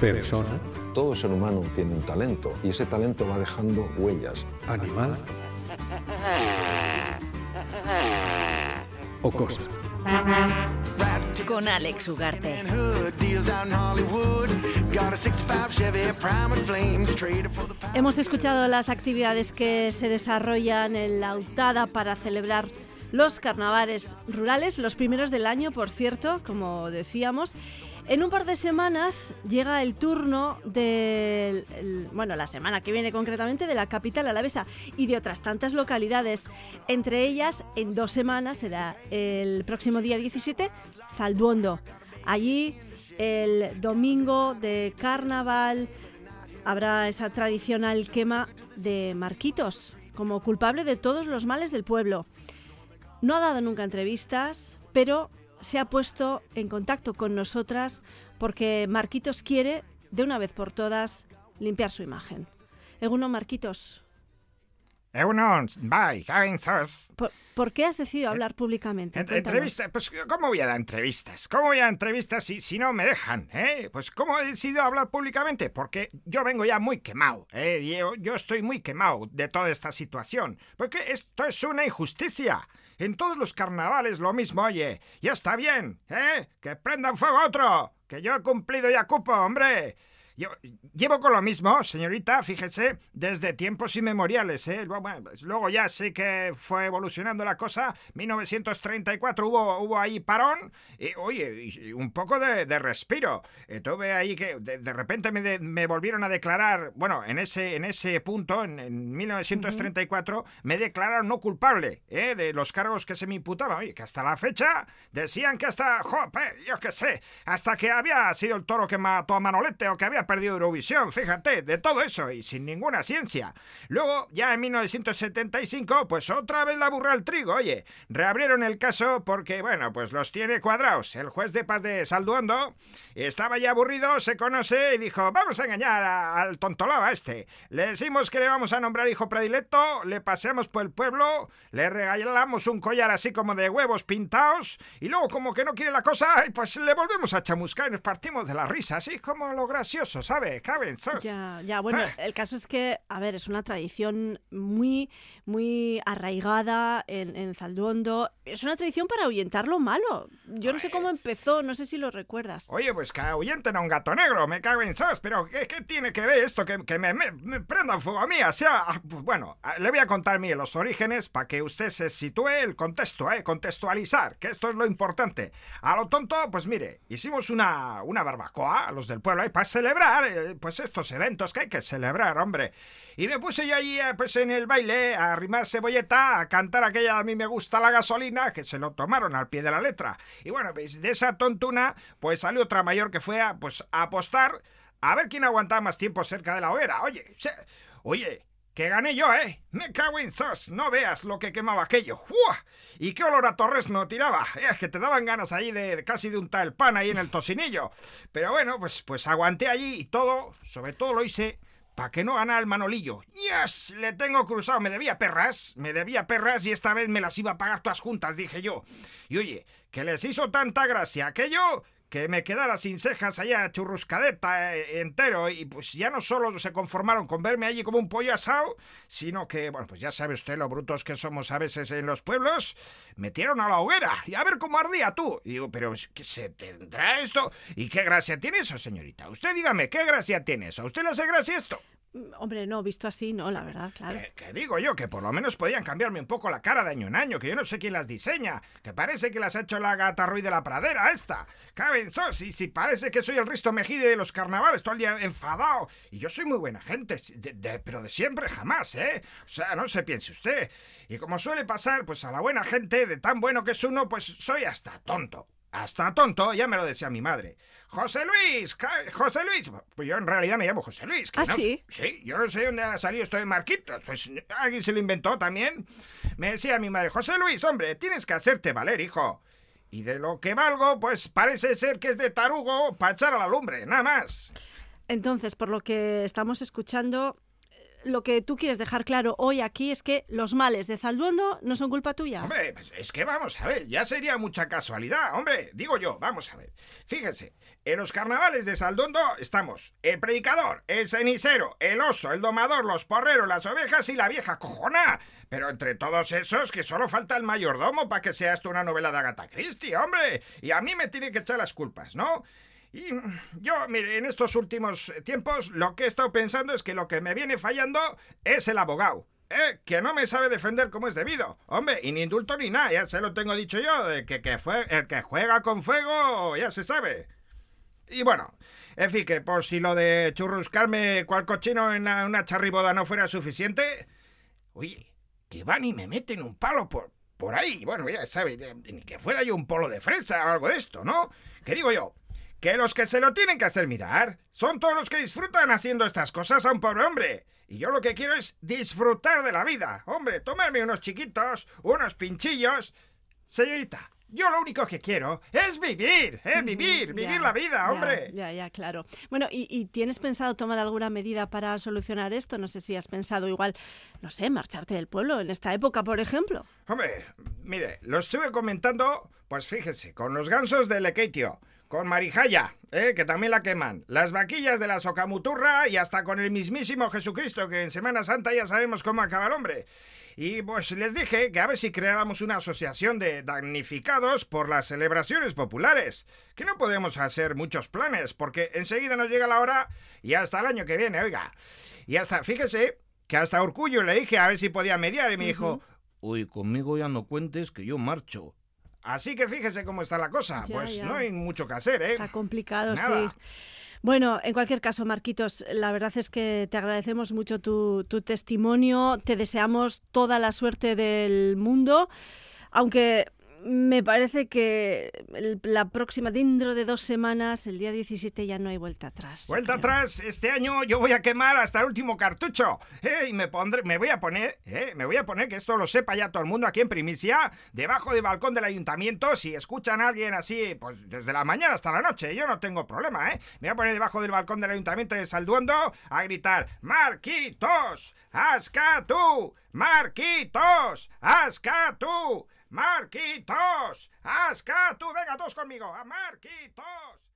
persona, Todo ser humano tiene un talento y ese talento va dejando huellas. animal o cosa. Con Alex Ugarte. Hemos escuchado las actividades que se desarrollan en la UTADA para celebrar los carnavales rurales, los primeros del año, por cierto, como decíamos. En un par de semanas llega el turno el- bueno, la semana que viene concretamente, de la capital alavesa y de otras tantas localidades. Entre ellas, en dos semanas, será el próximo día 17, Zalduondo. Allí, el domingo de carnaval, habrá esa tradicional quema de Marquitos como culpable de todos los males del pueblo. No ha dado nunca entrevistas, pero se ha puesto en contacto con nosotras porque Marquitos quiere, de una vez por todas, limpiar su imagen. Eguno Marquitos, Egunon, bye. ¿por, por qué has decidido hablar públicamente? En- Cuéntanos. Entrevista, pues ¿cómo voy a dar entrevistas? ¿Cómo voy a dar entrevistas si, si no me dejan? ¿eh? Pues ¿cómo he decidido hablar públicamente? Porque yo vengo ya muy quemado, ¿eh? Yo, yo estoy muy quemado de toda esta situación. Porque esto es una injusticia. En todos los carnavales lo mismo, oye. Ya está bien, ¿eh? Que prendan fuego otro. Que yo he cumplido ya cupo, hombre. Yo llevo con lo mismo, señorita, fíjese, desde tiempos inmemoriales, ¿eh? Luego, bueno, pues luego ya sí que fue evolucionando la cosa. 1934 hubo, hubo ahí parón. Y, oye, y un poco de, de respiro. Eh, tuve ahí que de, de repente me, de- me volvieron a declarar, bueno, en ese, en ese punto, en, en 1934, me declararon no culpable ¿eh? de los cargos que se me imputaban. Oye, que hasta la fecha decían que hasta, jope, yo qué sé, hasta que había sido el toro que mató a Manolete o que había perdido Eurovisión, fíjate, de todo eso y sin ninguna ciencia. Luego, ya en 1975, pues otra vez la burra al trigo, oye, reabrieron el caso porque, bueno, pues los tiene cuadrados. El juez de paz de Salduondo estaba ya aburrido, se conoce y dijo, vamos a engañar a- al tontolaba este. Le decimos que le vamos a nombrar hijo predilecto, le paseamos por el pueblo, le regalamos un collar así como de huevos pintados y luego como que no quiere la cosa, pues le volvemos a chamuscar y nos partimos de la risa, así como lo gracioso, ¿sabe? Cabenzos. Ya, ya, bueno, Ah. el caso es que, a ver, es una tradición muy, muy arraigada en, en Zalduondo. Es una tradición para ahuyentar lo malo. Yo no sé cómo empezó, no sé si lo recuerdas. Oye, pues que ahuyenten a un gato negro, me cago en sos, pero ¿qué, qué tiene que ver esto? Que, que me, me, me prendan fuego a mí, o sea, ah, pues bueno, ah, le voy a contar mire, los orígenes para que usted se sitúe el contexto, ¿eh? Contextualizar, que esto es lo importante. A lo tonto, pues mire, hicimos una, una barbacoa, los del pueblo, ahí para celebrar, eh, pues estos eventos que hay que celebrar, hombre. Y me puse yo allí, eh, pues en el baile, a arrimar cebolleta, a cantar aquella a mí me gusta la gasolina, que se lo tomaron al pie de la letra. Y bueno, pues de esa tontuna, pues salió otra mayor que fue a, pues, apostar a ver quién aguantaba más tiempo cerca de la hoguera. Oye, oye, que gané yo, ¿eh? Me cago en sos, no veas lo que quemaba aquello. ¡Uah! Y qué olor a torres no tiraba. Es que te daban ganas ahí de, de casi de untar el pan ahí en el tocinillo. Pero bueno, pues, pues aguanté allí y todo, sobre todo lo hice para que no ganara el Manolillo. ¡Yes! Le tengo cruzado. Me debía perras. Me debía perras y esta vez me las iba a pagar todas juntas, dije yo. Y oye, que les hizo tanta gracia aquello que me quedara sin cejas allá churruscadeta eh, entero y pues ya no solo se conformaron con verme allí como un pollo asado, sino que, bueno, pues ya sabe usted lo brutos que somos a veces en los pueblos, metieron a la hoguera y a ver cómo ardía tú. Y digo, pero ¿qué se tendrá esto? ¿Y qué gracia tiene eso, señorita? Usted dígame, ¿qué gracia tiene eso? ¿A usted le hace gracia esto? Mm, Hombre, no, visto así, no, la verdad, claro. Que, digo yo, que por lo menos podían cambiarme un poco la cara de año en año, que yo no sé quién las diseña, que parece que las ha hecho la gata Ruiz de la Pradera esta. Cabenzos, y si parece que soy el Risto Mejide de los carnavales, todo el día enfadado. Y yo soy muy buena gente, pero de siempre jamás, ¿eh? O sea, no se piense usted. Y como suele pasar, pues a la buena gente, de tan bueno que es uno, pues soy hasta tonto. Hasta tonto, ya me lo decía mi madre. José Luis, José Luis. Pues yo en realidad me llamo José Luis. que ¿Ah, no- sí? Sí, yo no sé dónde ha salido esto de Marquitos. Pues alguien se lo inventó también. Me decía mi madre, José Luis, hombre, tienes que hacerte valer, hijo. Y de lo que valgo, pues parece ser que es de tarugo para echar a la lumbre, nada más. Entonces, por lo que estamos escuchando, lo que tú quieres dejar claro hoy aquí es que los males de Zalduondo no son culpa tuya. Hombre, pues es que vamos a ver, ya sería mucha casualidad, hombre. Digo yo, vamos a ver. Fíjense, en los carnavales de Saldondo estamos el predicador, el cenicero, el oso, el domador, los porreros, las ovejas y la vieja cojona. Pero entre todos esos, que solo falta el mayordomo para que sea esto una novela de Agatha Christie, hombre. Y a mí me tiene que echar las culpas, ¿no? Y yo, mire, en estos últimos tiempos lo que he estado pensando es que lo que me viene fallando es el abogado. ¿eh? que no me sabe defender como es debido. Hombre, y ni indulto ni nada, ya se lo tengo dicho yo, de que, que fue, el que juega con fuego ya se sabe. Y bueno, en fin, que por si lo de churruscarme cual cochino en una, una charriboda no fuera suficiente... Oye, que van y me meten un palo por, por ahí. Bueno, ya sabe, ni que fuera yo un polo de fresa o algo de esto, ¿no? Que digo yo, que los que se lo tienen que hacer mirar son todos los que disfrutan haciendo estas cosas a un pobre hombre. Y yo lo que quiero es disfrutar de la vida. Hombre, tomarme unos chiquitos, unos pinchillos. Señorita, yo lo único que quiero es vivir, ¿eh? Vivir, vivir Ya, la vida, ya, hombre. Ya, ya, claro. Bueno, ¿y, y tienes pensado tomar alguna medida para solucionar esto? No sé si has pensado igual, no sé, marcharte del pueblo en esta época, por ejemplo. Hombre, mire, lo estuve comentando, pues fíjese, con los gansos de Lequeitio, con Marijaya, ¿eh? que también la queman, las vaquillas de la Socamuturra y hasta con el mismísimo Jesucristo, que en Semana Santa ya sabemos cómo acaba el hombre. Y pues les dije que a ver si creábamos una asociación de damnificados por las celebraciones populares. Que no podemos hacer muchos planes, porque enseguida nos llega la hora y hasta el año que viene, oiga. Y hasta, fíjese, que hasta Orgullo le dije a ver si podía mediar y me dijo, Uy, conmigo ya no cuentes que yo marcho. Así que fíjese cómo está la cosa. Ya, pues ya. no hay mucho que hacer, ¿eh? Está complicado, Nada. sí. Bueno, en cualquier caso, Marquitos, la verdad es que te agradecemos mucho tu, tu testimonio, te deseamos toda la suerte del mundo, aunque me parece que el- la próxima, dentro de dos semanas, el día 17, ya no hay vuelta atrás. Vuelta creo. atrás, este año yo voy a quemar hasta el último cartucho. ¿eh? Y me pondré, me voy a poner, ¿eh? me voy a poner que esto lo sepa ya todo el mundo aquí en primicia, debajo del balcón del ayuntamiento, si escuchan a alguien así, pues desde la mañana hasta la noche, yo no tengo problema, ¿eh? Me voy a poner debajo del balcón del ayuntamiento de Salduondo a gritar, Marquitos, Ascatu, Marquitos, Ascatu, Marquitos, Ascatu, venga todos conmigo, a Marquitos.